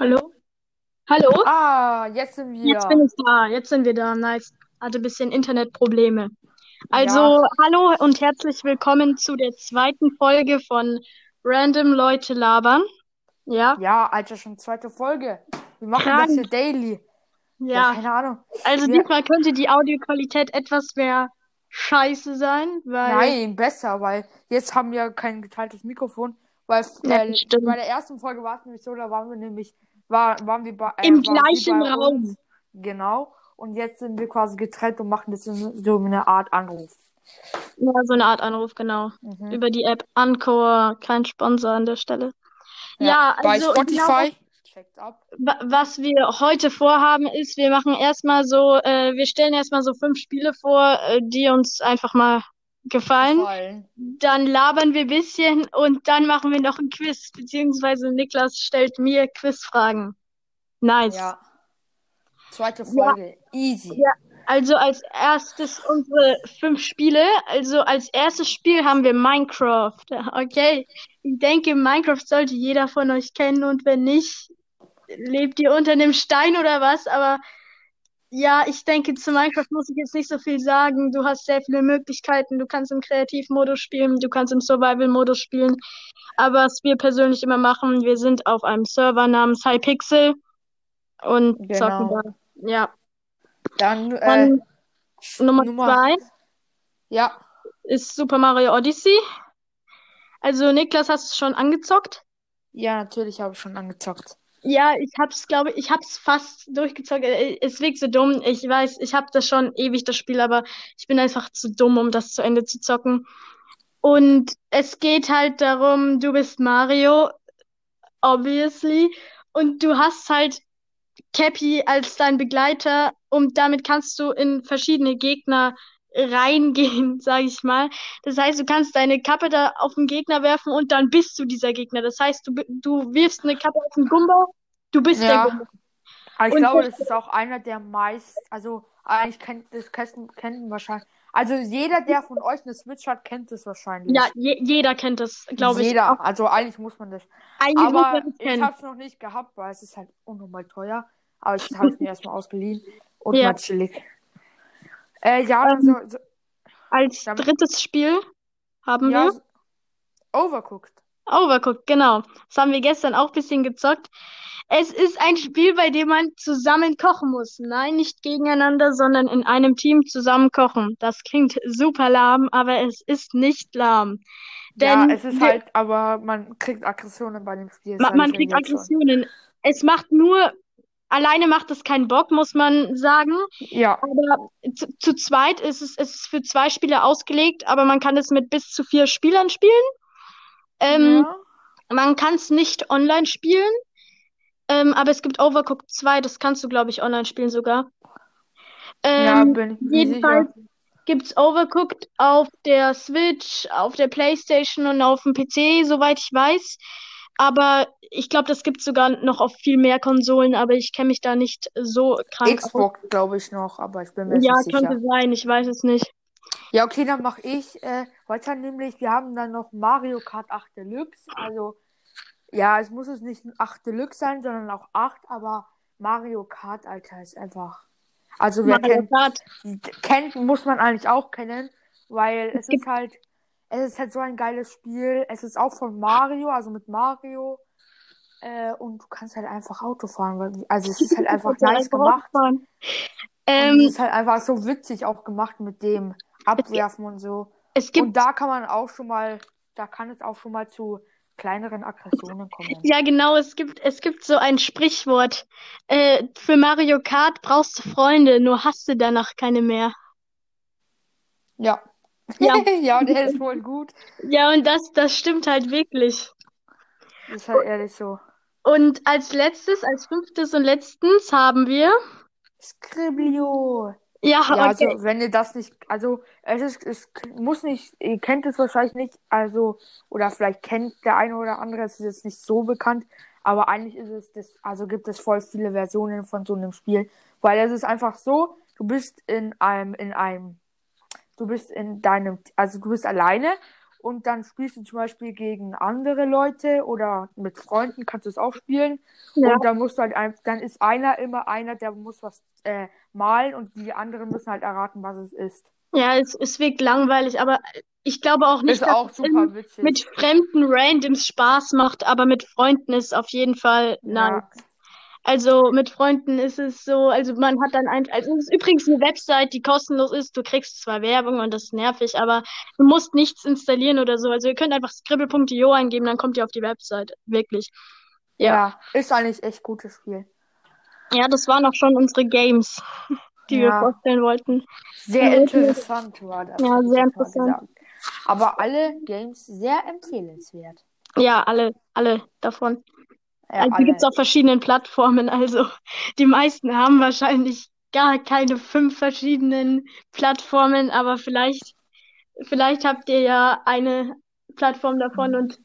Hallo? Hallo? Ah, jetzt sind wir. Jetzt bin ich da. Jetzt sind wir da. Nice. Hatte ein bisschen Internetprobleme. Also, Ja, hallo und herzlich willkommen zu der zweiten Folge von Random Leute labern. Ja, ja, Alter, schon zweite Folge. Wir machen das hier krank. daily. Ja, Ja, keine Ahnung. also Wir, diesmal könnte die Audioqualität etwas mehr scheiße sein, weil, nein, besser, weil jetzt haben wir kein geteiltes Mikrofon, weil ja, äh, bei der ersten Folge war es nämlich so, da waren wir nämlich, war, waren wir bei, Im äh, sie gleichen bei Raum. uns, genau. Und jetzt sind wir quasi getrennt und machen das so eine Art Anruf. Ja, so eine Art Anruf, genau. Mhm. Über die App Anchor, kein Sponsor an der Stelle. Ja, Ja, bei also genau Spotify. Wa- Was wir heute vorhaben, ist, wir machen erstmal so, äh, wir stellen erstmal so fünf Spiele vor, äh, die uns einfach mal gefallen. Gefallen. Dann labern wir ein bisschen und dann machen wir noch ein Quiz, beziehungsweise Niklas stellt mir Quizfragen. Nice. Ja, zweite Ja, Folge. Easy. ja. Also als erstes unsere fünf Spiele. Also als erstes Spiel haben wir Minecraft. Okay. Ich denke, Minecraft sollte jeder von euch kennen und wenn nicht, lebt ihr unter einem Stein oder was? Aber Ja, ich denke, zu Minecraft muss ich jetzt nicht so viel sagen. Du hast sehr viele Möglichkeiten. Du kannst im Kreativmodus spielen, du kannst im Survival-Modus spielen. Aber was wir persönlich immer machen, wir sind auf einem Server namens Hypixel und zocken Genau. da. Ja. Dann, äh, Nummer Nummer, zwei ja. ist Super Mario Odyssey. Also, Niklas, hast du schon angezockt? Ja, natürlich habe ich schon angezockt. Ja, ich hab's, glaube ich, hab's fast durchgezockt. Äh, Es wirkt so dumm. Ich weiß, ich hab das schon ewig, das Spiel, aber ich bin einfach zu dumm, um das zu Ende zu zocken. Und es geht halt darum, du bist Mario, obviously, und du hast halt Cappy als dein Begleiter und damit kannst du in verschiedene Gegner reingehen, sage ich mal. Das heißt, du kannst deine Kappe da auf den Gegner werfen und dann bist du dieser Gegner. Das heißt, du, du wirfst eine Kappe auf den Gumbo, du bist der Gumbo. Ja, aber ich Und glaube, das, das ist auch einer der meist, also eigentlich kennt das kennt, kennt wahrscheinlich, also jeder, der von euch eine Switch hat, kennt es ja, wahrscheinlich. je, jeder kennt das, glaube ich. Jeder, also eigentlich muss man das. eigentlich muss man Aber das ich kennen. habe es noch nicht gehabt, weil es ist halt unnormal teuer. Aber ich habe es mir erstmal ausgeliehen und Ja. mal chillig. Äh, ja, dann so, Ähm, so als damit, drittes Spiel haben ja, wir Overcooked. Overcooked, genau. Das haben wir gestern auch ein bisschen gezockt. Es ist ein Spiel, bei dem man zusammen kochen muss. Nein, nicht gegeneinander, sondern in einem Team zusammen kochen. Das klingt super lahm, aber es ist nicht lahm. Ja, Denn es ist wir, halt, aber man kriegt Aggressionen bei dem Spiel, man euch kriegt jetzt schon. Aggressionen. Es macht nur, alleine macht es keinen Bock, muss man sagen. Ja, Aber zu, zu zweit ist es, es ist für zwei Spieler ausgelegt, aber man kann es mit bis zu vier Spielern spielen. Ähm, ja, man kann es nicht online spielen. Ähm, aber es gibt Overcooked 2, das kannst du, glaube ich, online spielen sogar. ja, Ähm, bin ich jedenfalls sicher. gibt's Overcooked auf der Switch, auf der PlayStation und auf dem PC, soweit ich weiß. Aber ich glaube, das gibt's sogar noch auf viel mehr Konsolen, aber ich kenne mich da nicht so krank. Xbox, glaube ich noch, aber ich bin mir Ja, nicht könnte sicher. sein, ich weiß es nicht. Ja, okay, dann mache ich äh, heute nämlich, wir haben dann noch Mario Kart 8 Deluxe. Also, ja, es muss es nicht ein 8 Deluxe sein, sondern auch 8, aber Mario Kart, Alter, ist einfach. Also, wer Mario kennt, Kart. kennt, muss man eigentlich auch kennen, weil Es es gibt ist halt, es ist halt so ein geiles Spiel. Es ist auch von Mario, also mit Mario. Äh, und du kannst halt einfach Auto fahren, weil, also es ist halt einfach nice gemacht. ausfahren. Und es Ähm, ist halt einfach so witzig auch gemacht mit dem Abwerfen und so. es Und gibt da kann man auch schon mal, da kann es auch schon mal zu kleineren Aggressionen kommen. Ja, genau, es gibt, es gibt so ein Sprichwort. Äh, für Mario Kart brauchst du Freunde, nur hast du danach keine mehr. Ja. Ja, Ja, der ist voll gut. ja, und das, das stimmt halt wirklich. Ist halt ehrlich so. Und als letztes, als fünftes und letztens haben wir, Skriblio. ja, Ja, also okay, wenn ihr das nicht, also es ist, es muss nicht, ihr kennt es wahrscheinlich nicht, also, oder vielleicht kennt der eine oder andere, es ist jetzt nicht so bekannt, aber eigentlich ist es das, also gibt es voll viele Versionen von so einem Spiel, weil es ist einfach so, du bist in einem, in einem, du bist in deinem, also du bist alleine und dann spielst du zum Beispiel gegen andere Leute oder mit Freunden kannst du es auch spielen. Ja. Und dann musst du halt einfach, dann ist einer immer einer, der muss was äh, malen und die anderen müssen halt erraten, was es ist. Ja, es, es wirkt langweilig, aber ich glaube auch nicht, Ist dass auch es mit fremden Randoms Spaß macht, aber mit Freunden ist auf jeden Fall nice. Also mit Freunden ist es so, also man hat dann ein, also es ist übrigens eine Website, die kostenlos ist. Du kriegst zwar Werbung und das ist nervig, aber du musst nichts installieren oder so. Also ihr könnt einfach scribble.io eingeben, dann kommt ihr auf die Website. Wirklich. Ja. ja, ist eigentlich echt gutes Spiel. Ja, das waren auch schon unsere Games, die wir Ja. vorstellen wollten. Sehr Ja, interessant war das. Ja, sehr interessant. Aber alle Games sehr empfehlenswert. Ja, alle, alle davon. Ja, Also die gibt's alle. auf verschiedenen Plattformen. Also die meisten haben wahrscheinlich gar keine fünf verschiedenen Plattformen, aber vielleicht, vielleicht habt ihr ja eine Plattform davon und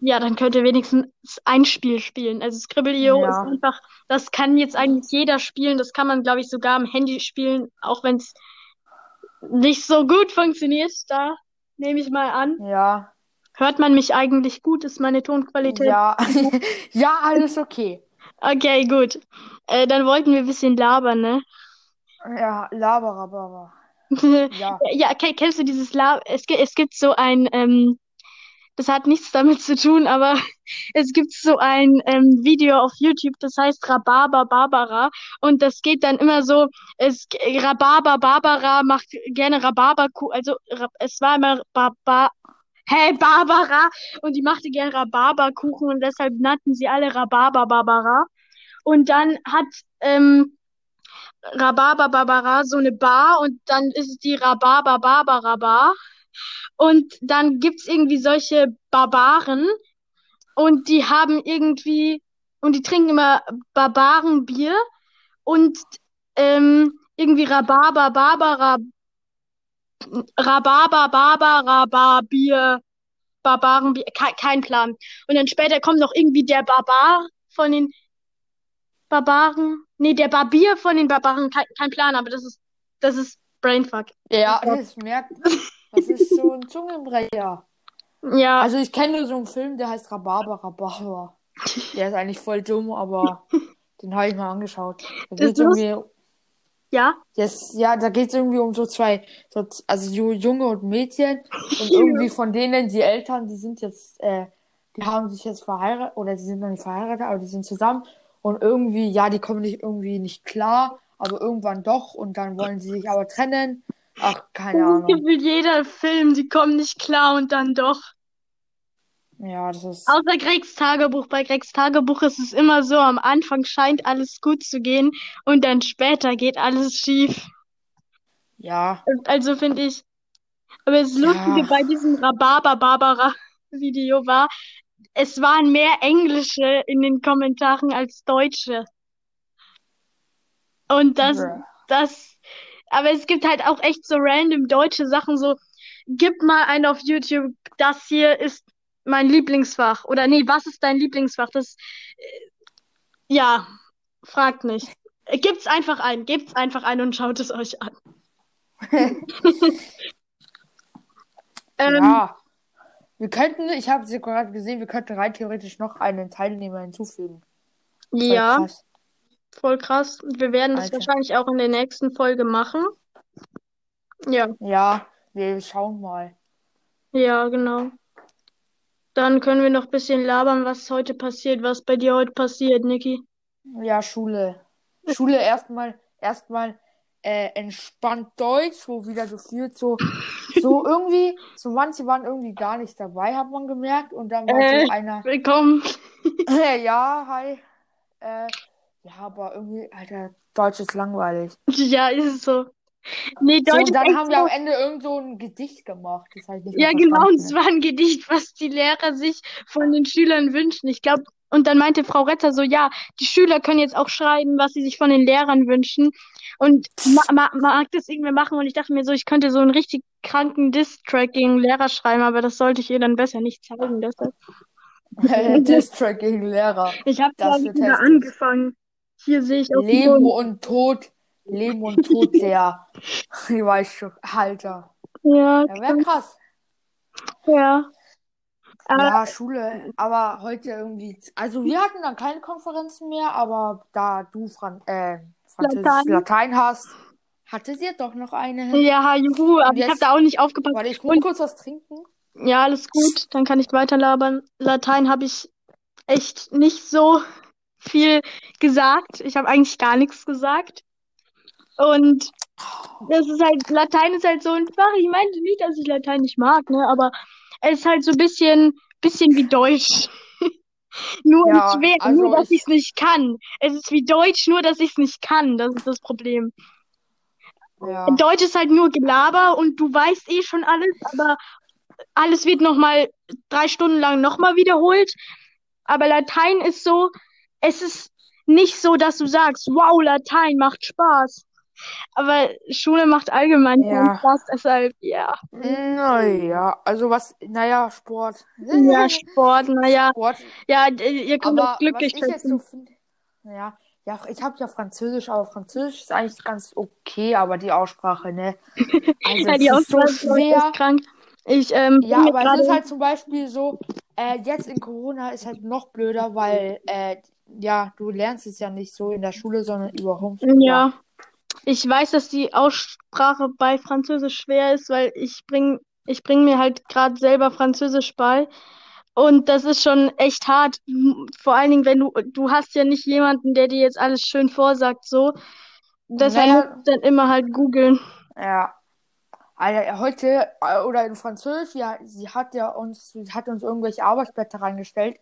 ja, dann könnt ihr wenigstens ein Spiel spielen. Also Scribble.io ist Ja. einfach, das kann jetzt eigentlich jeder spielen. Das kann man, glaube ich, sogar am Handy spielen, auch wenn es nicht so gut funktioniert. Da nehme ich mal an. Ja, Hört man mich eigentlich gut? Ist meine Tonqualität? ja, ja, alles okay. Okay, gut. Äh, dann wollten wir ein bisschen labern, ne? Ja, Laberababa. Ja, Ja, ke- kennst du dieses La es, es gibt so ein, ähm, das hat nichts damit zu tun, aber es gibt so ein ähm, Video auf YouTube, das heißt Rhabarber Barbara und das geht dann immer so, es Rhabarber Barbara macht gerne Rhabarberkuchen, also es war immer Baba Hey Barbara und die machte gerne Rhabarberkuchen und deshalb nannten sie alle Rhabarber Barbara und dann hat ähm, Rhabarber Barbara so eine Bar und dann ist es die Rhabarber Barbara Bar. Und dann gibt's irgendwie solche Barbaren und die haben irgendwie, und die trinken immer Barbarenbier und ähm, irgendwie Rhabarber Barbara, Rhabarber Barbara Bar Bier, Barbarenbier, kein, kein Plan. Und dann später kommt noch irgendwie der Barbar von den Barbaren. Nee, der Barbier von den Barbaren, kein, kein Plan, aber das ist, das ist Brainfuck. ja, das merkt, das ist so ein Zungenbrecher. Ja, Also ich kenne nur so einen Film, der heißt Rhabarber, Rhabarber. Der ist eigentlich voll dumm, aber den habe ich mal angeschaut. Da geht's ist irgendwie, ja. yes, ja, da geht's irgendwie um so zwei, so, also Ju- Junge und Mädchen und irgendwie von denen die Eltern, die sind jetzt, äh, die haben sich jetzt verheiratet oder die sind noch nicht verheiratet, aber die sind zusammen und irgendwie, ja, die kommen nicht irgendwie nicht klar, aber irgendwann doch und dann wollen sie sich aber trennen. Ach, keine Ahnung. Gefühl jeder Film, die kommen nicht klar und dann doch. Ja, das ist, Außer Gregs Tagebuch. Bei Gregs Tagebuch ist es immer so, am Anfang scheint alles gut zu gehen und dann später geht alles schief. ja, Also finde ich. Aber das Lustige Ja. bei diesem Rhabarber-Barbara-Video war, es waren mehr Englische in den Kommentaren als Deutsche. Und das, Bruh. das, aber es gibt halt auch echt so random deutsche Sachen, so, gib mal einen auf YouTube, das hier ist mein Lieblingsfach. Oder nee, was ist dein Lieblingsfach? Das, äh, ja, fragt nicht. Gibt's einfach ein, gebt's einfach ein und schaut es euch an. Ähm, Ja. Wir könnten, ich habe sie gerade gesehen, wir könnten rein theoretisch noch einen Teilnehmer hinzufügen. Voll ja, krass. voll krass. Wir werden das Alter. wahrscheinlich auch in der nächsten Folge machen. Ja, Ja, wir schauen mal. ja, genau. Dann können wir noch ein bisschen labern, was heute passiert, was bei dir heute passiert, Niki. Ja, Schule. Schule erstmal, erstmal äh, entspannt Deutsch, wo wieder gefühlt so, so irgendwie, so manche waren irgendwie gar nicht dabei, hat man gemerkt. Und dann war Äh. so einer, Willkommen. ja, hi. Äh, ja, aber irgendwie, Alter, Deutsch ist langweilig. Ja, ist es so. Nee, So, Deutsch und ist dann haben wir so. am Ende irgend so ein Gedicht gemacht. Das ich nicht Ja, genau, und es war ein Gedicht, was die Lehrer sich von den Schülern wünschen. Ich glaube, und dann meinte Frau Retter so, ja, die Schüler können jetzt auch schreiben, was sie sich von den Lehrern wünschen. Und ma ma mag das irgendwer machen? Und ich dachte mir so, ich könnte so einen richtig kranken Diss-Track gegen Lehrer schreiben, aber das sollte ich ihr dann besser nicht zeigen. Deshalb. Distrack gegen Lehrer. Ich habe, wird wieder angefangen. Hier sehe ich dem Leben und Tod. Leben und Tod der. Ich weiß schon. Alter. Ja, Ja, wäre krass. Ja. Aber Ja, Schule, aber heute irgendwie. Also wir hatten dann keine Konferenzen mehr, aber da du Fran äh, Französisch Latein. Latein hast, hattet ihr doch noch eine. ja, juhu, aber ich habe da auch nicht aufgepasst. Warte, ich muss kurz was trinken. Ja, alles gut, dann kann ich weiter labern. Latein habe ich echt nicht so viel gesagt. Ich habe eigentlich gar nichts gesagt. Und das ist halt, Latein ist halt so ein Fach. Ich meinte nicht, dass ich Latein nicht mag, ne? Aber es ist halt so ein bisschen, bisschen wie Deutsch. Nur Ja, schwer, also nur dass ich- es nicht kann. Es ist wie Deutsch, nur dass ich es nicht kann. Das ist das Problem. Ja. Deutsch ist halt nur Gelaber und du weißt eh schon alles, aber alles wird nochmal drei Stunden lang nochmal wiederholt. Aber Latein ist so, es ist nicht so, dass du sagst, wow, Latein macht Spaß. Aber Schule macht allgemein keinen Ja. Spaß, deshalb, ja. Naja, also was, naja, Sport. Ja, Sport, naja, Sport. ja, ihr könnt Aber auch glücklich was ich jetzt so finde, naja, ja, ich habe ja Französisch, aber Französisch ist eigentlich ganz okay, aber die Aussprache, ne? Also Ja, die ist so Aussprache ist schwer. echt krank. Ich, ähm, Ja, aber es ist halt zum Beispiel so, äh, jetzt in Corona ist halt noch blöder, weil, äh, ja, du lernst es ja nicht so in der Schule, sondern über Homeschool. ja, ich weiß, dass die Aussprache bei Französisch schwer ist, weil ich bring, ich bring mir halt gerade selber Französisch bei. Und das ist schon echt hart. Vor allen Dingen, wenn du, du hast ja nicht jemanden, der dir jetzt alles schön vorsagt, so. Deshalb Naja. dann immer halt googeln. Ja. Alter, heute, äh, oder in Französisch, ja, sie hat ja uns, sie hat uns irgendwelche Arbeitsblätter reingestellt.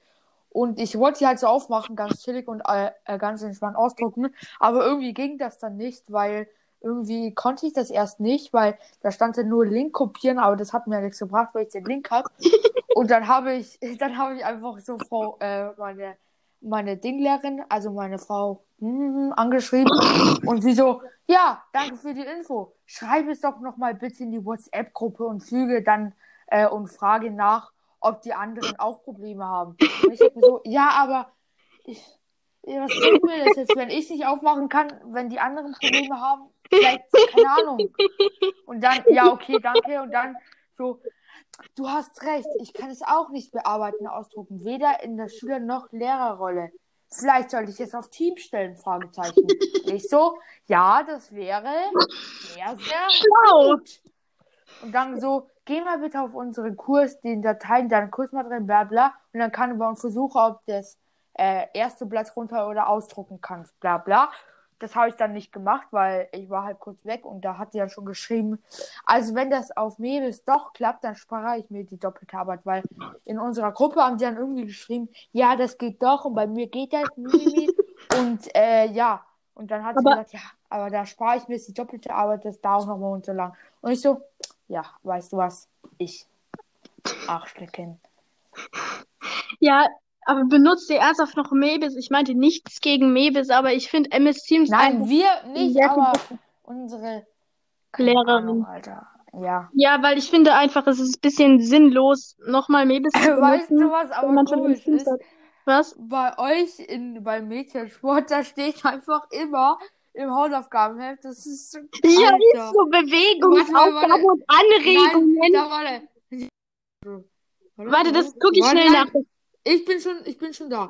Und ich wollte die halt so aufmachen, ganz chillig und äh, äh, ganz entspannt ausdrucken. Aber irgendwie ging das dann nicht, weil irgendwie konnte ich das erst nicht, weil da stand dann nur Link kopieren, aber das hat mir nichts gebracht, weil ich den Link habe. Und dann habe ich, dann habe ich einfach so Frau, äh, meine, meine Dinglehrerin, also meine Frau, hm, angeschrieben. Und sie so, ja, danke für die Info. Schreib es doch nochmal bitte in die WhatsApp-Gruppe und füge dann äh, und frage nach, ob die anderen auch Probleme haben. Und ich denke mir so, ja, aber ich, was bringt mir das jetzt, wenn ich nicht aufmachen kann, wenn die anderen Probleme haben? Vielleicht, keine Ahnung. Und dann, ja, okay, danke. Und dann so, du hast recht, ich kann es auch nicht bearbeiten, ausdrucken. Weder in der Schüler- noch Lehrerrolle. Vielleicht sollte ich es auf Team stellen, Fragezeichen. Und ich so, ja, das wäre sehr, sehr Schlau. gut. Und dann so, geh mal bitte auf unseren Kurs, den Dateien, deinen Kursmaterial, bla bla. Und dann kann man versuchen, ob das äh, erste Blatt runter oder ausdrucken kannst, bla bla. Das habe ich dann nicht gemacht, weil ich war halt kurz weg und da hat sie ja schon geschrieben, also wenn das auf Mebis doch klappt, dann spare ich mir die doppelte Arbeit, weil in unserer Gruppe haben die dann irgendwie geschrieben, ja, das geht doch und bei mir geht das, mimimi. und äh, ja, und dann hat sie Aber- gesagt, ja, aber da spare ich mir jetzt die doppelte Arbeit, das dauert noch mal so lang. Und ich so, ja, weißt du was, ich, Arschlecken. Ja, aber benutzt ihr ernsthaft noch Mebis? Ich meinte nichts gegen Mebis, aber ich finde MS Teams Nein, wir nicht, aber unsere Lehrerin. Ahnung, Alter. Ja. Ja, weil ich finde einfach, es ist ein bisschen sinnlos, nochmal Mebis zu Weißt benutzen, du, was aber komisch ist? Was? Bei euch in, beim Mädchensport, da steht einfach immer im Hausaufgabenheft, das ist so, Ja, Alter. ist so Bewegungsaufgaben und Anregungen. Nein, da warte. Warte, das gucke ich Warte, schnell nach. Ich bin schon, ich bin schon da.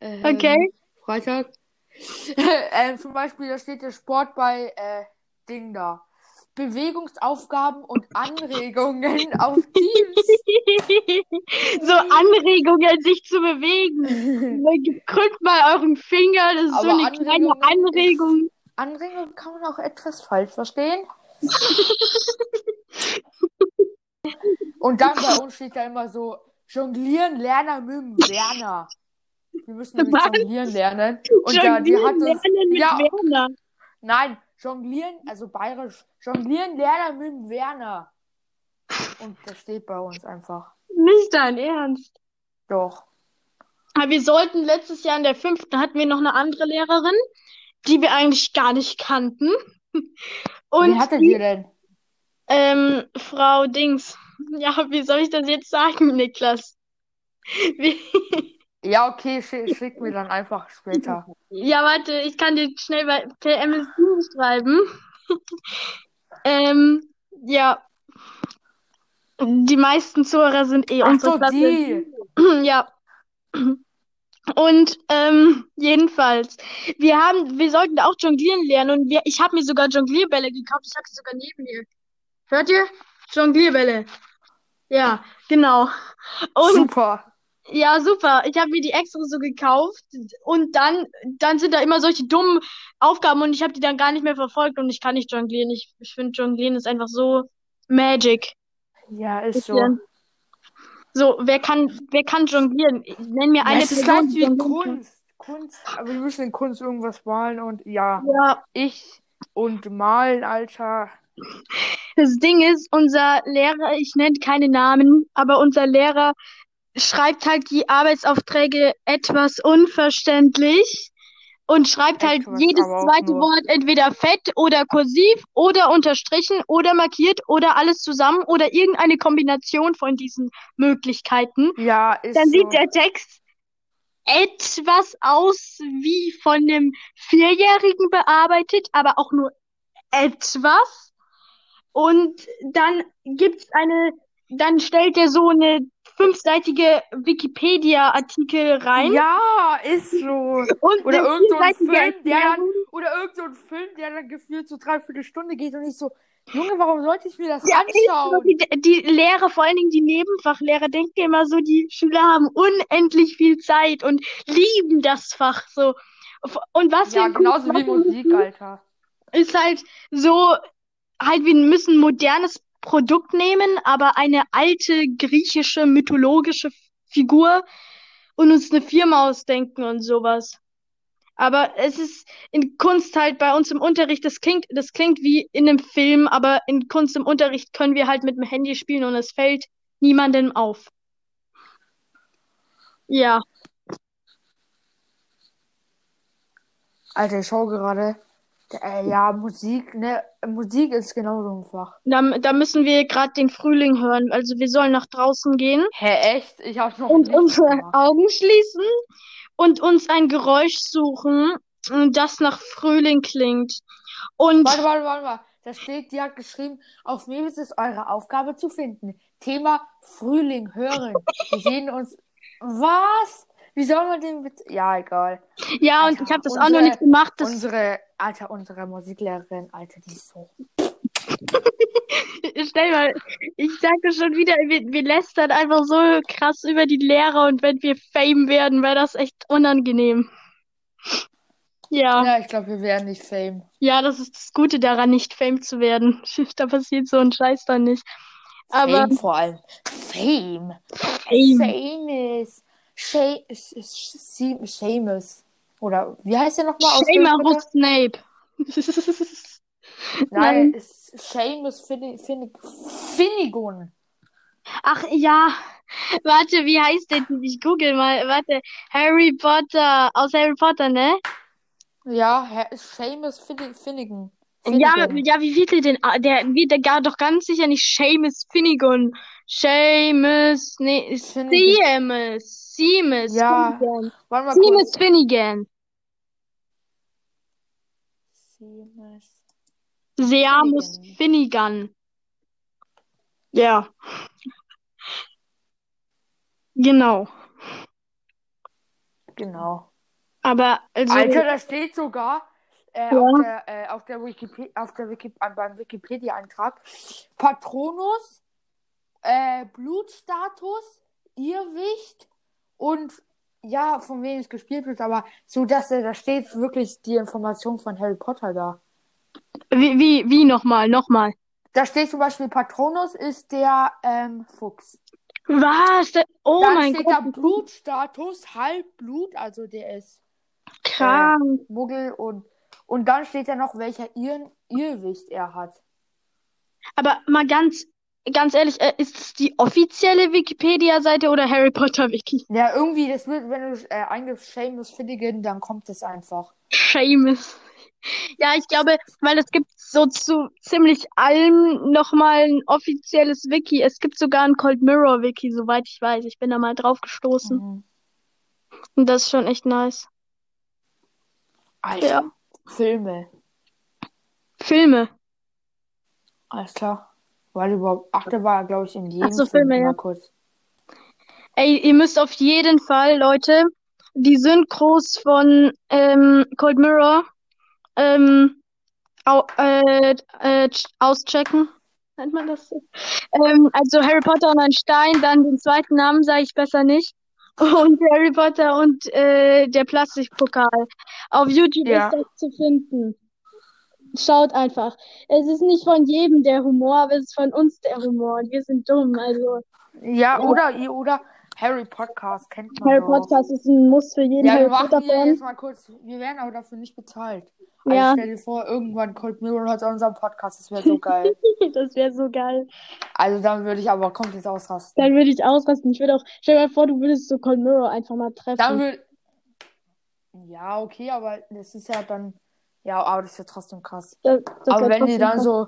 Ähm, Okay. Freitag. ähm, zum Beispiel, da steht der Sport bei äh, Ding da. Bewegungsaufgaben und Anregungen auf Teams. So Anregungen, sich zu bewegen. Krückt mal euren Finger, das ist so Aber eine kleine Anregungen- Anregung. Anregungen kann man auch etwas falsch verstehen. Und dann bei uns steht da immer so, jonglieren Lerner dem Werner. Wir müssen nämlich Was? jonglieren lernen. Und da, die hat Jonglieren uns, lernen mit ja, Werner. nein, jonglieren, also bayerisch, jonglieren Lerner mit dem Werner. Und das steht bei uns einfach. Nicht dein Ernst. Doch. Aber wir sollten letztes Jahr in der fünften hatten wir noch eine andere Lehrerin, die wir eigentlich gar nicht kannten. Und Wen hattet die, ihr denn? ähm, Frau Dings. Ja, wie soll ich das jetzt sagen, Niklas? Wie, Ja, okay, schick, schick mir dann einfach später. ja, warte, ich kann dir schnell bei per MS Teams schreiben. ähm, ja. Die meisten Zuhörer sind eh Ach unsere so, Klasse. die. Ja. Und ähm, jedenfalls, wir haben, wir sollten auch jonglieren lernen und wir, ich habe mir sogar Jonglierbälle gekauft. Ich habe sie sogar neben mir. Hört ihr? Jonglierbälle. Ja, genau. Und Super. Ja, super. Ich habe mir die extra so gekauft und dann, dann sind da immer solche dummen Aufgaben und ich habe die dann gar nicht mehr verfolgt und ich kann nicht jonglieren. Ich, ich finde Jonglieren ist einfach so Magic. Ja, ist so. So, wer kann, wer kann jonglieren? Nenn mir Ja, eine es ist Person, die wie. Kunst. Kunst, aber wir müssen in Kunst irgendwas malen und ja, Ja, ich und malen, Alter. das Ding ist, unser Lehrer, ich nenne keine Namen, aber unser Lehrer schreibt halt die Arbeitsaufträge etwas unverständlich und schreibt halt Etwas, jedes zweite. Wort entweder fett oder kursiv oder unterstrichen oder markiert oder alles zusammen oder irgendeine Kombination von diesen Möglichkeiten. Ja, ist Dann so. sieht der Text etwas aus wie von einem Vierjährigen bearbeitet, aber auch nur etwas. Und dann gibt's eine, dann stellt er so eine fünfseitige Wikipedia-Artikel rein Ja, ist so. und Oder eine irgend so ein Film, der dann, oder irgend so ein Film, der dann gefühlt so dreiviertel Stunde geht und ich so, Junge, warum sollte ich mir das Ja, anschauen? Die, die Lehrer, vor allen Dingen die Nebenfachlehrer, denken immer so, die Schüler haben unendlich viel Zeit und lieben das Fach so. Und was Ja, wir genauso wie Musik, Alter. ist halt so, halt, wir müssen modernes Produkt nehmen, aber eine alte griechische mythologische Figur und uns eine Firma ausdenken und sowas. Aber es ist in Kunst halt bei uns im Unterricht, das klingt, das klingt wie in einem Film, aber in Kunst im Unterricht können wir halt mit dem Handy spielen und es fällt niemandem auf. Ja, Alter, ich schau gerade. Äh, ja, Musik, ne? Musik ist genauso ein Fach. da, da müssen wir gerade den Frühling hören. Also wir sollen nach draußen gehen Hä, echt? Ich hab's noch und unsere gemacht. Augen schließen und uns ein Geräusch suchen, das nach Frühling klingt. Und Warte, warte, warte, warte. Da steht, die hat geschrieben, auf mir ist es eure Aufgabe zu finden. Thema Frühling hören. Wir sehen uns. Was? Wie soll man den bitte. Ja, egal. ja, und Alter, ich habe das auch noch unsere- nicht gemacht. Das Unsere, Alter, unsere Musiklehrerin, Alter, die ist so. Stell mal, ich sage schon wieder, wir, wir lästern einfach so krass über die Lehrer und wenn wir Fame werden, wäre das echt unangenehm. Ja, Ja, ich glaube, wir werden nicht Fame. ja, das ist das Gute daran, nicht Fame zu werden. Da passiert so ein Scheiß dann nicht. Aber Fame vor allem. Fame. Fame. Famous. Sha Sh- Sh- Seamus. Oder wie heißt der nochmal Seamus Snape. Nein, Seamus Finnig Finnigun. Ach ja, warte, wie heißt der? Ich google mal. Warte, Harry Potter, aus Harry Potter, ne? Ja, Seamus Finnig Finnigan. Ja, Finnigan. ja, wie wird der denn? Ah, Der wird der gar doch ganz sicher nicht Seamus Finnegan. Seamus, nee, Finnegan. Seamus, Seamus Ja, Finnegan. Warte mal Seamus kurz. Finnegan. Seamus. Seamus Finnegan. Ja. Genau. Genau. Aber also Alter, da steht sogar äh, Ja. auf der, äh, auf der Wikipedia, auf der Wiki äh, beim Wikipedia-Eintrag Patronus, äh, Blutstatus, Irrwicht und ja, von wem es gespielt wird, aber so, dass er, da steht wirklich die Information von Harry Potter da. wie, wie, wie nochmal, nochmal. Da steht zum Beispiel Patronus ist der ähm, Fuchs. Was? Da- Oh Dann mein steht Gott, da Blutstatus, Halbblut, also der ist krank. Muggel und und dann steht da noch, welcher Irr Irrwicht er hat. Aber mal ganz, ganz ehrlich, äh, ist es die offizielle Wikipedia-Seite oder Harry Potter Wiki? Ja, irgendwie, das wird, wenn du äh, eingibst Seamus Finnegan, dann kommt es einfach. Seamus. Ja, ich glaube, weil es gibt so zu ziemlich allem nochmal ein offizielles Wiki. Es gibt sogar ein Cold Mirror Wiki, soweit ich weiß. Ich bin da mal drauf gestoßen. Mhm. Und das ist schon echt nice. Alter. Ja. Filme. Filme. Alles klar. Weil überhaupt, ach, der war, glaube ich, in jedem Ach so, Film Filme, ja. kurz. Ey, ihr müsst auf jeden Fall, Leute, die Synchros von ähm, Cold Mirror ähm, au äh, äh, ch- auschecken. Nennt man das so? Ähm, also Harry Potter und ein Stein, dann den zweiten Namen sage ich besser nicht. Und Harry Potter und äh, der Plastikpokal. Auf YouTube Ja. ist das zu finden. Schaut einfach. Es ist nicht von jedem der Humor, aber es ist von uns der Humor. Und wir sind dumm. Also Ja, Ja. oder, oder Harry Podcast kennt man Harry doch. Podcast ist ein Muss für jeden Ja, Harry wir machen hier jetzt mal kurz, wir werden aber dafür nicht bezahlt. Also Ja. stell dir vor, irgendwann Cold Mirror hat unseren Podcast, das wäre so geil. Das wäre so geil. Also dann würde ich aber komplett ausrasten. Dann würde ich ausrasten. Ich würde auch, stell dir mal vor, du würdest so Cold Mirror einfach mal treffen. Dann würde. Ja, okay, aber das ist ja dann. Ja, aber das ja trotzdem krass. Das, das aber wenn die dann krass. so.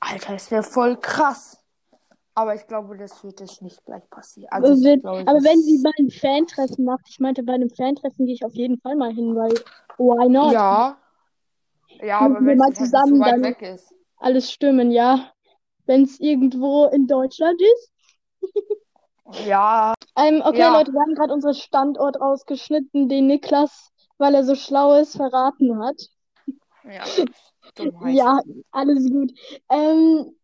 Alter, das wäre voll krass. Aber ich glaube, das wird jetzt nicht gleich passieren. Also ich wird, glaube, aber wenn sie mal ein Fan-Treffen macht, ich meinte, bei einem Fan-Treffen gehe ich auf jeden Fall mal hin, weil why not? Ja. Ja, Müssen aber wenn mal es halt zusammen so weit weg ist. Alles stimmen, ja. Wenn es irgendwo in Deutschland ist. Ja, Ähm, okay, Ja. Leute, wir haben gerade unseren Standort rausgeschnitten, den Niklas, weil er so schlau ist, verraten hat. Ja. Dummheit. Ja, alles gut. Ähm,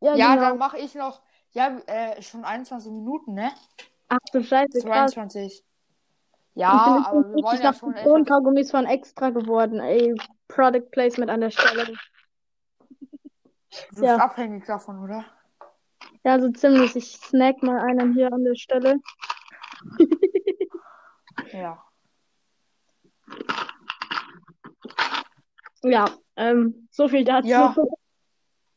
ja, Ja, genau. dann mache ich noch. Ja, äh, schon 21 Minuten, ne? Ach du Scheiße, krass. 22. Ich Ja, aber wir wollen ja nach schon. Zitronenkaugummis von extra geworden. Ey, Product Placement an der Stelle. Du bist ja. abhängig davon, oder? Ja, so ziemlich. Ich snack mal einen hier an der Stelle. Ja. Ja, ähm, so viel dazu. Ja.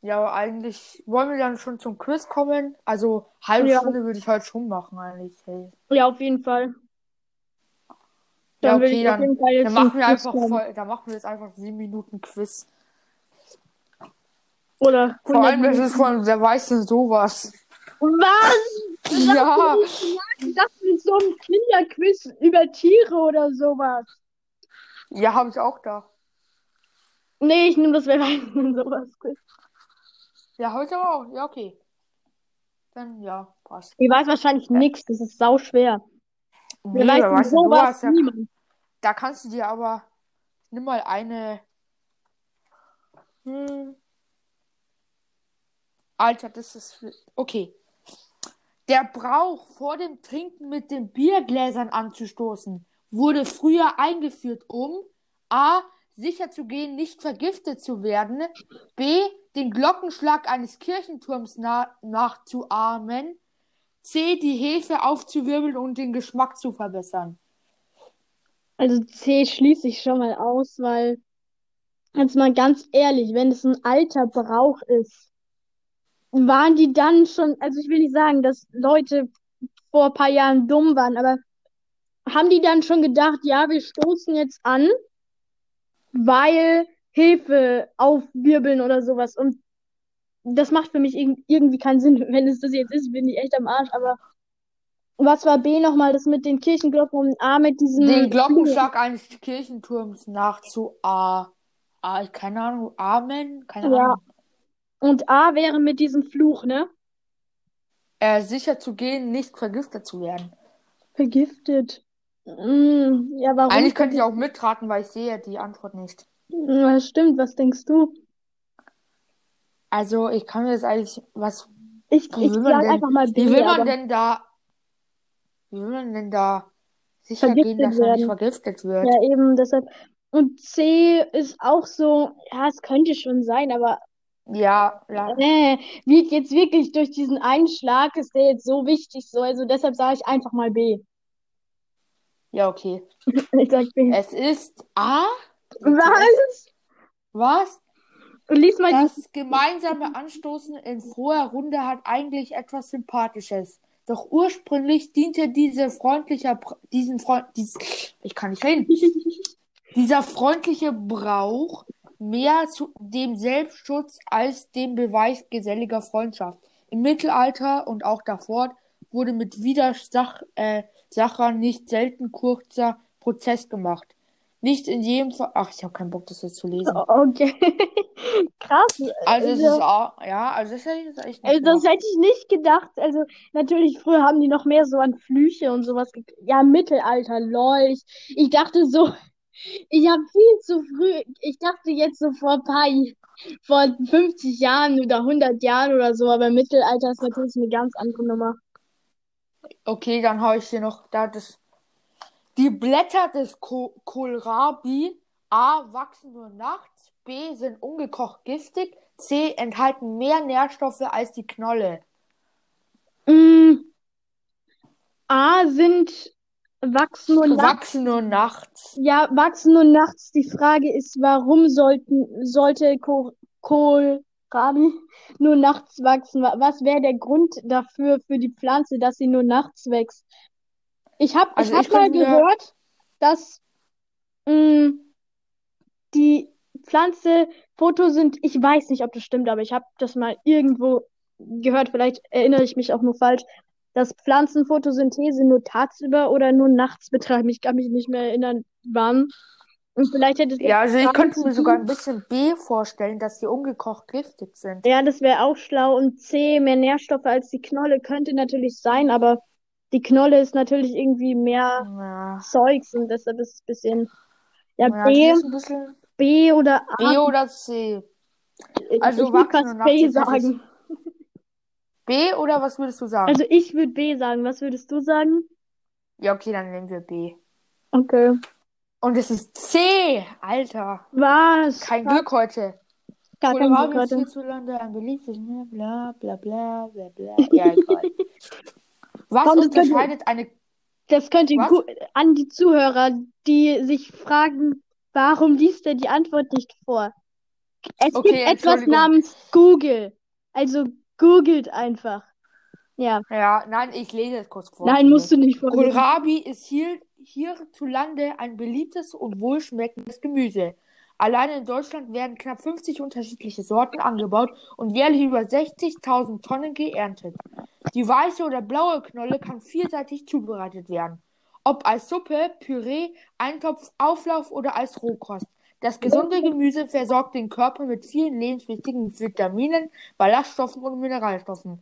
Ja, aber eigentlich wollen wir dann schon zum Quiz kommen. Also halbe Ja. Stunde würde ich halt schon machen eigentlich. Hey. Ja, auf jeden Fall. Ja, Dann will okay, dann, dann machen wir Quiz einfach voll, dann machen wir jetzt einfach sieben Minuten Quiz. Oder Vor allem, 100 das ist von, wer weiß denn sowas? Was? Ja, Ich dachte, mit so einem Kinderquiz über Tiere oder sowas. ja, habe ich auch da. Nee, ich nehme das, wer weiß denn sowas. Ja, aber auch. Ja, okay. Dann, ja, passt. Ich weiß wahrscheinlich nichts, das ist sau schwer. Nee, Wer weiß denn sowas? Ja, da kannst du dir aber, nimm mal eine. Hm. Alter, das ist. Okay. Der Brauch, vor dem Trinken mit den Biergläsern anzustoßen, wurde früher eingeführt, um A. sicherzugehen, nicht vergiftet zu werden, B. den Glockenschlag eines Kirchenturms na nachzuahmen, C. die Hefe aufzuwirbeln und den Geschmack zu verbessern. Also C schließe ich schon mal aus, weil, jetzt mal ganz ehrlich, wenn es ein alter Brauch ist, waren die dann schon, also ich will nicht sagen, dass Leute vor ein paar Jahren dumm waren, aber haben die dann schon gedacht, ja, wir stoßen jetzt an, weil Hefe aufwirbeln oder sowas und das macht für mich irg- irgendwie keinen Sinn. Wenn es das jetzt ist, bin ich echt am Arsch, aber was war B nochmal, das mit den Kirchenglocken und A mit diesem Den Glockenschlag eines Kirchenturms nachzu A. A, keine Ahnung, Amen? Keine Ja. Ahnung. Und A wäre mit diesem Fluch, ne? Äh, sicher zu gehen, nicht vergiftet zu werden. Vergiftet. Mm, ja, warum? Eigentlich könnte ich auch mitraten, weil ich sehe die Antwort nicht. Ja, stimmt, was denkst du? Also, ich kann mir jetzt eigentlich, was, Ich, wie ich sag denn, einfach mal B, wie will man aber denn da, wie will man denn da sicher gehen, dass er nicht werden. vergiftet wird? ja, eben deshalb. Und C ist auch so, ja, es könnte schon sein, aber Ja, ja. äh, wird jetzt wirklich durch diesen Einschlag, ist der jetzt so wichtig so, also deshalb sage ich einfach mal B. Ja, okay. Ich sag B. Es ist A. Was? Was? Lies mal. Das gemeinsame Anstoßen in froher Runde hat eigentlich etwas Sympathisches. Doch ursprünglich diente diese freundlicher, diesen Freund, dies, ich kann nicht reden. Dieser freundliche Brauch mehr zu dem Selbstschutz als dem Beweis geselliger Freundschaft. Im Mittelalter und auch davor wurde mit Widersachern äh, Sachern nicht selten kurzer Prozess gemacht. Nicht in jedem Fall. Ach, ich habe keinen Bock, das jetzt zu lesen. Okay. Krass. Also es ist auch, ja, also das hätte ich jetzt echt nicht Also das gedacht. hätte ich nicht gedacht. Also natürlich, früher haben die noch mehr so an Flüche und sowas. Ja, Mittelalter, lol. Ich, ich dachte so, ich habe viel zu früh, ich dachte jetzt so vor ein paar, vor 50 Jahren oder 100 Jahren oder so, aber Mittelalter ist natürlich eine ganz andere Nummer. Okay, dann hau ich hier noch da das. Die Blätter des Ko Kohlrabi A wachsen nur nachts, B sind ungekocht giftig, C enthalten mehr Nährstoffe als die Knolle. Mm, A sind wachsen nur nachts. Wachsen nur nachts. Ja, wachsen nur nachts. Die Frage ist, warum sollten, sollte Ko Kohlrabi nur nachts wachsen? Wa- Was wäre der Grund dafür, für die Pflanze, dass sie nur nachts wächst? Ich habe ich Also hab ich mal gehört, dass mh, die Pflanze Photosynthese, ich weiß nicht, ob das stimmt, aber ich habe das mal irgendwo gehört, vielleicht erinnere ich mich auch nur falsch, dass Pflanzen Photosynthese nur tagsüber oder nur nachts betreiben. Ich kann mich nicht mehr erinnern, wann. Und vielleicht hätte es Ja, also ich könnte mir sogar ein bisschen B vorstellen, dass die ungekocht giftig sind. Ja, das wäre auch schlau. Und C, mehr Nährstoffe als die Knolle könnte natürlich sein, aber die Knolle ist natürlich irgendwie mehr Ja, Zeugs und deshalb ist es ein bisschen. Ja, ja, B, bisschen B oder A. B oder C. Also ich nachts B sagen. B oder was würdest du sagen? Also ich würde B sagen. Was würdest du sagen? Ja, okay, dann nehmen wir B. Okay. Und es ist C, Alter. Was? Kein Glück heute. Gar kein Glück heute. hierzulande ein beliebtes, ne, bla, bla, bla, bla, bla. Ja, egal. Was Komm, das könnte- unterscheidet eine Das könnte Was? an die Zuhörer, die sich fragen, warum liest er die Antwort nicht vor? Es Okay, gibt etwas namens Google. Also googelt einfach. Ja. Ja, nein, ich lese es kurz vor. Nein, musst du nicht vorlesen. Kohlrabi ist hier, hierzulande ein beliebtes und wohlschmeckendes Gemüse. Allein in Deutschland werden knapp 50 unterschiedliche Sorten angebaut und jährlich über 60.000 Tonnen geerntet. Die weiße oder blaue Knolle kann vielseitig zubereitet werden. Ob als Suppe, Püree, Eintopf, Auflauf oder als Rohkost. Das gesunde Gemüse versorgt den Körper mit vielen lebenswichtigen Vitaminen, Ballaststoffen und Mineralstoffen.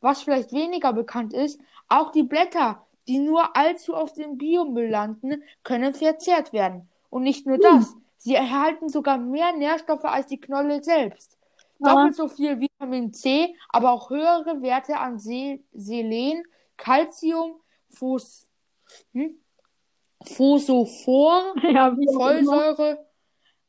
Was vielleicht weniger bekannt ist, auch die Blätter, die nur allzu oft im Biomüll landen, können verzehrt werden. Und nicht nur das, sie erhalten sogar mehr Nährstoffe als die Knolle selbst. Doppelt so viel Vitamin C, aber auch höhere Werte an Se Selen, Calcium, Phos hm? Phosophor, Ja. Folsäure,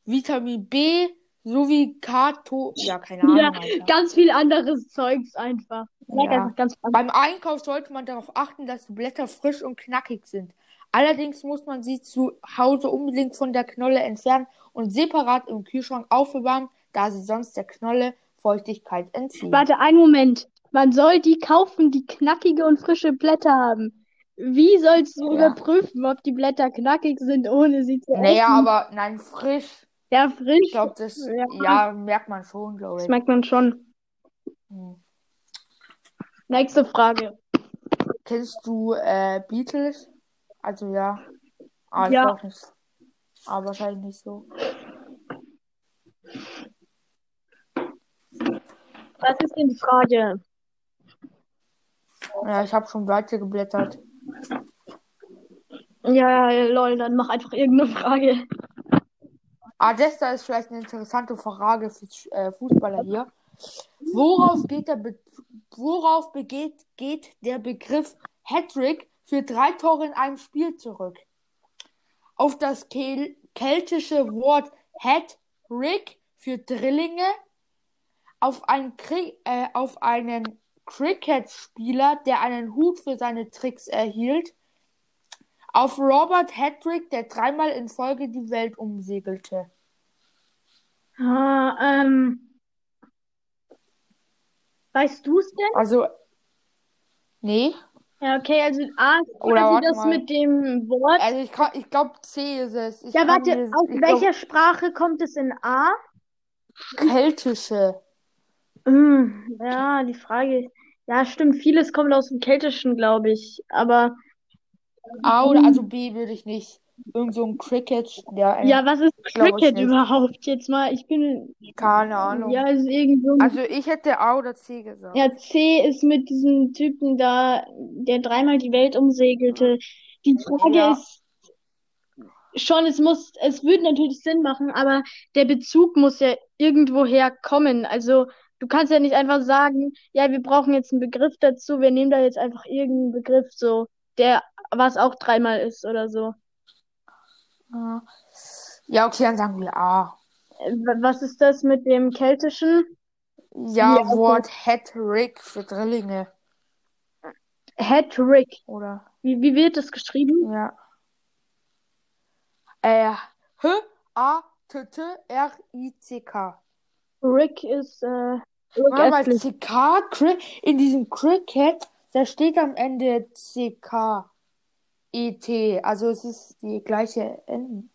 Vitamin B sowie Kato. Ja, keine Ahnung. Ja, Alter. ganz viel anderes Zeugs einfach. Ja. einfach ganz Beim Einkauf sollte man darauf achten, dass die Blätter frisch und knackig sind. Allerdings muss man sie zu Hause unbedingt von der Knolle entfernen und separat im Kühlschrank aufbewahren, da sie sonst der Knolle Feuchtigkeit entziehen. Warte, einen Moment. Man soll die kaufen, die knackige und frische Blätter haben. Wie sollst du Ja. überprüfen, ob die Blätter knackig sind, ohne sie zu Naja, essen? aber nein, frisch. Ja, frisch. Ich glaube, das Ja. ja. merkt man schon, glaube Das ich. merkt man schon. Hm. Nächste Frage. Kennst du äh, Beatles? Also ja. Ich Ja. nicht. Aber wahrscheinlich nicht so. Was ist denn die Frage? Ja, ich habe schon weiter geblättert. Ja, ja, lol, dann mach einfach irgendeine Frage. Ah, das da ist vielleicht eine interessante Frage für äh, Fußballer hier. Worauf geht der Be worauf begeht, geht der Begriff Hattrick für drei Tore in einem Spiel zurück? Auf das kel keltische Wort Hat-Rick für Drillinge, auf, ein Kri äh, auf einen Cricket-Spieler, der einen Hut für seine Tricks erhielt, auf Robert Hattrick, der dreimal in Folge die Welt umsegelte. Ah, ähm. Weißt du es denn? Also, nee. Ja, okay, also A ist Oder quasi das mal. mit dem Wort. Also ich, kann- ich glaube C ist es. Ich Ja, warte, mir- aus welcher Sprache kommt es in A? glaub, keltische. Hm, ja, die Frage. Ja, stimmt, vieles kommt aus dem Keltischen, glaube ich. Aber A oder also B würde ich nicht. Irgend so ein Cricket, der Ja, was ist Cricket überhaupt? Jetzt mal, ich bin. keine Ahnung. Ja, ist irgend so ein. Also ich hätte A oder C gesagt. Ja, C ist mit diesem Typen da, der dreimal die Welt umsegelte. Die Frage Ja. ist schon, es muss, es würde natürlich Sinn machen, aber der Bezug muss ja irgendwoher kommen. Also du kannst ja nicht einfach sagen, ja, wir brauchen jetzt einen Begriff dazu, wir nehmen da jetzt einfach irgendeinen Begriff so, der was auch dreimal ist oder so. Ja. Okay, dann sagen wir A. Wa- Was ist das mit dem Keltischen? Ja, Ja, okay. Wort Hattrick für Drillinge, Hattrick. oder? Wie, wie wird das geschrieben? Ja. Äh, H A T T R I C K. Rick ist, äh, Rick mal, Astley. C K Cri- in diesem Cricket, da steht am Ende C K E T, also es ist die gleiche N.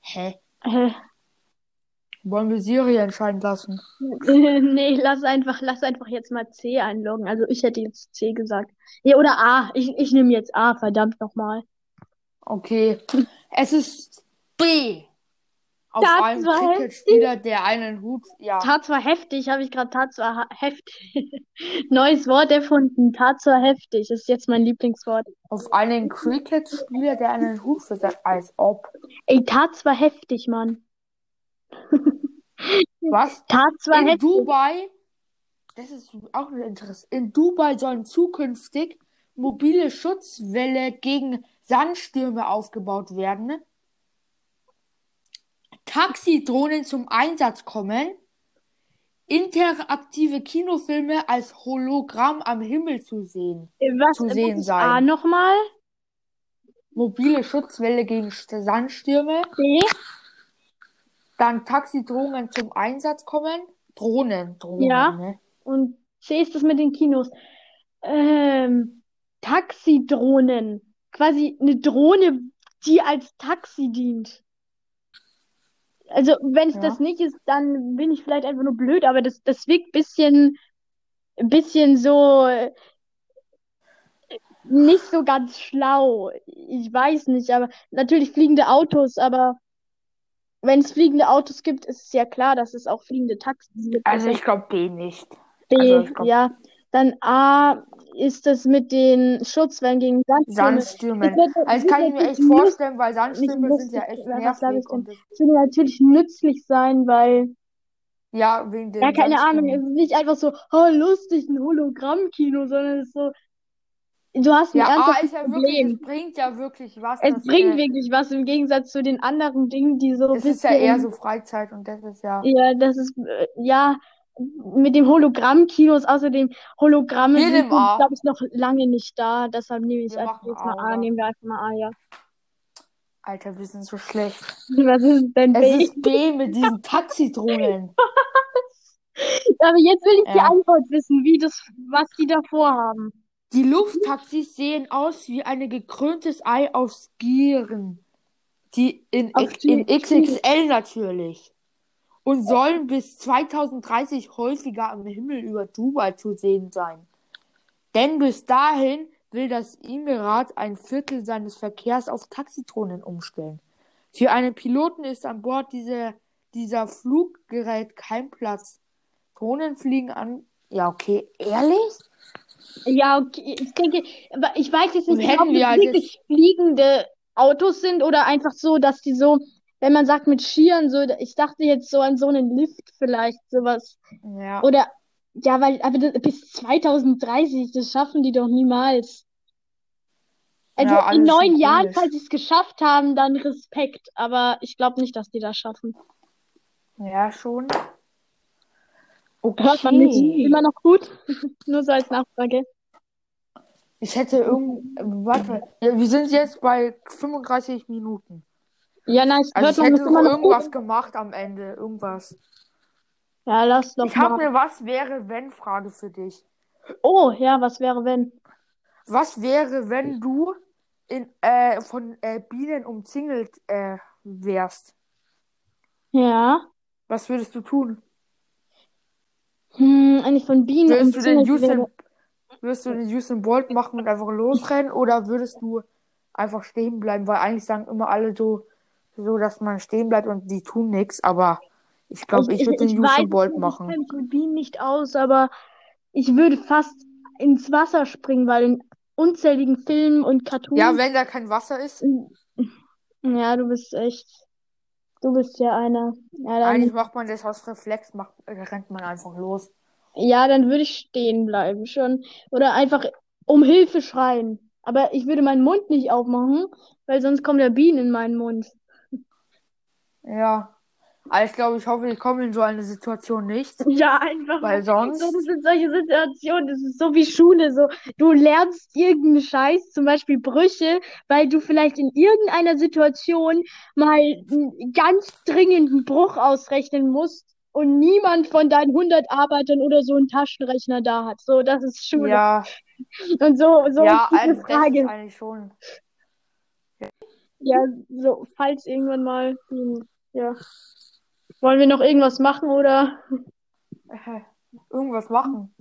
Hä? Wollen wir Siri entscheiden lassen? nee, lass einfach, lass einfach jetzt mal C einloggen. Also ich hätte jetzt C gesagt. Ja, oder A. Ich, ich nehme jetzt A, verdammt nochmal. Okay. Es ist B. Auf Das einem war Cricket-Spieler, der einen Hut, ja. Tat zwar heftig, habe ich gerade tat zwar ha- heftig. Neues Wort erfunden. Tat zwar heftig. Ist jetzt mein Lieblingswort. Auf einen Cricket-Spieler, der einen Hut versetzt, als ob. Ey, tat zwar heftig, Mann. Was? Tat zwar In heftig. Dubai, das ist auch eine Interesse. In Dubai sollen zukünftig mobile Schutzwälle gegen Sandstürme aufgebaut werden. Taxidrohnen zum Einsatz kommen. Interaktive Kinofilme als Hologramm am Himmel zu sehen. Was, zu sehen sein. A nochmal? Mobile Schutzwälle gegen St- Sandstürme. C? Dann Taxidrohnen zum Einsatz kommen. Drohnen, Drohnen, Ja. ne? Und C ist das mit den Kinos. Ähm, Taxidrohnen. Quasi eine Drohne, die als Taxi dient. Also, wenn es Ja. das nicht ist, dann bin ich vielleicht einfach nur blöd, aber das, das wirkt bisschen, bisschen so äh, nicht so ganz schlau. Ich weiß nicht, aber natürlich fliegende Autos, aber wenn es fliegende Autos gibt, ist es ja klar, dass es auch fliegende Taxis gibt. Also ich glaube B nicht. B, Also glaub- ja. Dann A ist das mit den Schutzwellen gegen Sandstürme. Sandstürme. Also das kann ich mir echt vorstellen, weil Sandstürme sind ja echt nervig. Und das, Es würde natürlich nützlich sein, weil, ja, wegen den ja, keine Ahnung, es ist nicht einfach so, oh, lustig, ein Hologrammkino, sondern es ist so, du hast ein Ja, A ernsthaftes ist ja wirklich, Problem. es bringt ja wirklich was. Es bringt äh, wirklich was im Gegensatz zu den anderen Dingen, die so Es ist ja bisschen, eher so Freizeit und das ist ja. ja, das ist, äh, ja, mit dem Hologrammkinos, außerdem Hologramme Wir sind, nehmen A. glaube ich, noch lange nicht da, deshalb nehme ich einfach jetzt mal A, nehmen wir einfach mal A, ja. Alter, wir sind so schlecht. Was ist denn Es B? ist B mit diesen Taxidrohnen. Aber jetzt will ich die Ja. Antwort wissen, wie das, was die da vorhaben. Die Lufttaxis sehen aus wie ein gekröntes Ei auf Skieren. Die in, in XXL natürlich. Und sollen bis 2030 häufiger am Himmel über Dubai zu sehen sein. Denn bis dahin will das Emirat ein Viertel seines Verkehrs auf Taxidrohnen umstellen. Für einen Piloten ist an Bord dieser, dieser Fluggerät kein Platz. Drohnen fliegen an. Ja, okay, ehrlich? Ja, okay, ich denke, aber ich weiß jetzt nicht ob das wirklich fliegende Autos sind oder einfach so, dass die so, wenn man sagt mit Skiern, so, ich dachte jetzt so an so einen Lift vielleicht, sowas. Ja. Oder, ja, weil, aber das, bis 2030, das schaffen die doch niemals. Also Ja, in neun Jahren, falls sie es geschafft haben, dann Respekt. Aber ich glaube nicht, dass die das schaffen. Ja, schon. Hört man mich Okay. immer noch gut? Nur so als Nachfrage. Ich hätte irgend. Warte. Wir sind jetzt bei 35 Minuten. Ja, nice. Also Hört ich hätte noch irgendwas gut? gemacht am Ende. Irgendwas. Ja, lass doch Ich habe mal. eine Was wäre wenn Frage für dich. Oh, ja, was wäre, wenn? Was wäre, wenn du in, äh, von äh, Bienen umzingelt äh, wärst? Ja. Was würdest du tun? Hm, eigentlich von Bienen Würdest du den umzingelt Usain, wäre. würdest du den Usain Bolt machen und einfach losrennen oder würdest du einfach stehen bleiben, weil eigentlich sagen immer alle so, so dass man stehen bleibt und die tun nichts, aber ich glaube, ich, würde den Usain Bolt machen. Ich kenne Bienen nicht aus, aber ich würde fast ins Wasser springen, weil in unzähligen Filmen und Cartoons. Ja, wenn da kein Wasser ist. Ja, du bist echt. Du bist ja einer. Ja, dann, Eigentlich macht man das aus Reflex, macht, rennt man einfach los. ja, dann würde ich stehen bleiben schon. Oder einfach um Hilfe schreien. Aber ich würde meinen Mund nicht aufmachen, weil sonst kommen ja Bienen in meinen Mund. Ja. Aber ich glaube, ich hoffe, ich komme in so eine Situation nicht. Ja, einfach. Weil sonst. So, das sind solche Situationen, das ist so wie Schule, so, du lernst irgendeinen Scheiß, zum Beispiel Brüche, weil du vielleicht in irgendeiner Situation mal einen ganz dringenden Bruch ausrechnen musst und niemand von deinen 100 Arbeitern oder so einen Taschenrechner da hat. So, das ist Schule. Ja, Und so, so ja, ist also das ist Frage. eigentlich schon. Ja, so, falls irgendwann mal, hm, ja. Wollen wir noch irgendwas machen oder? Äh, irgendwas machen.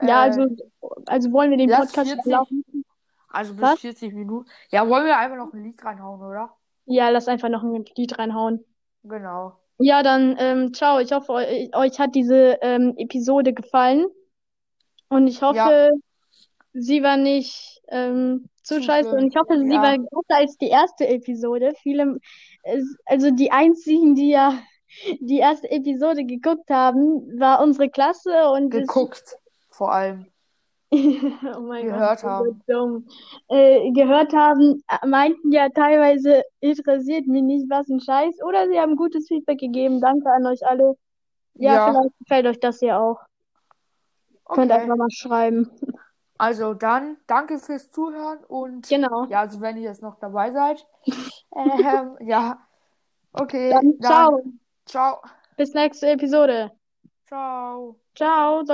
Ja, Äh, also, also wollen wir den lass Podcast 40 laufen? Also bis Was? 40 Minuten. Ja, wollen wir einfach noch ein Lied reinhauen, oder? Ja, lass einfach noch ein Lied reinhauen. Genau. Ja, dann, ähm, ciao. Ich hoffe, eu euch hat diese ähm, Episode gefallen. Und ich hoffe, sie war nicht ähm, zu Zu scheiße. Und ich hoffe, sie Ja. war besser als die erste Episode. Viele, also die einzigen, die ja die erste Episode geguckt haben, war unsere Klasse und Geguckt, vor allem. oh mein Gehört Gott, haben. so. Äh, gehört haben, meinten ja teilweise, interessiert mich nicht, was ein Scheiß. Oder sie haben gutes Feedback gegeben. Danke an euch alle. Ja, Ja. vielleicht gefällt euch das hier auch. Könnt Okay. einfach mal schreiben. Also dann, danke fürs Zuhören und Genau. ja, also wenn ihr jetzt noch dabei seid. ähm, ja. Okay, Dann ciao. Ciao. Bis nächste Episode. Ciao. Ciao.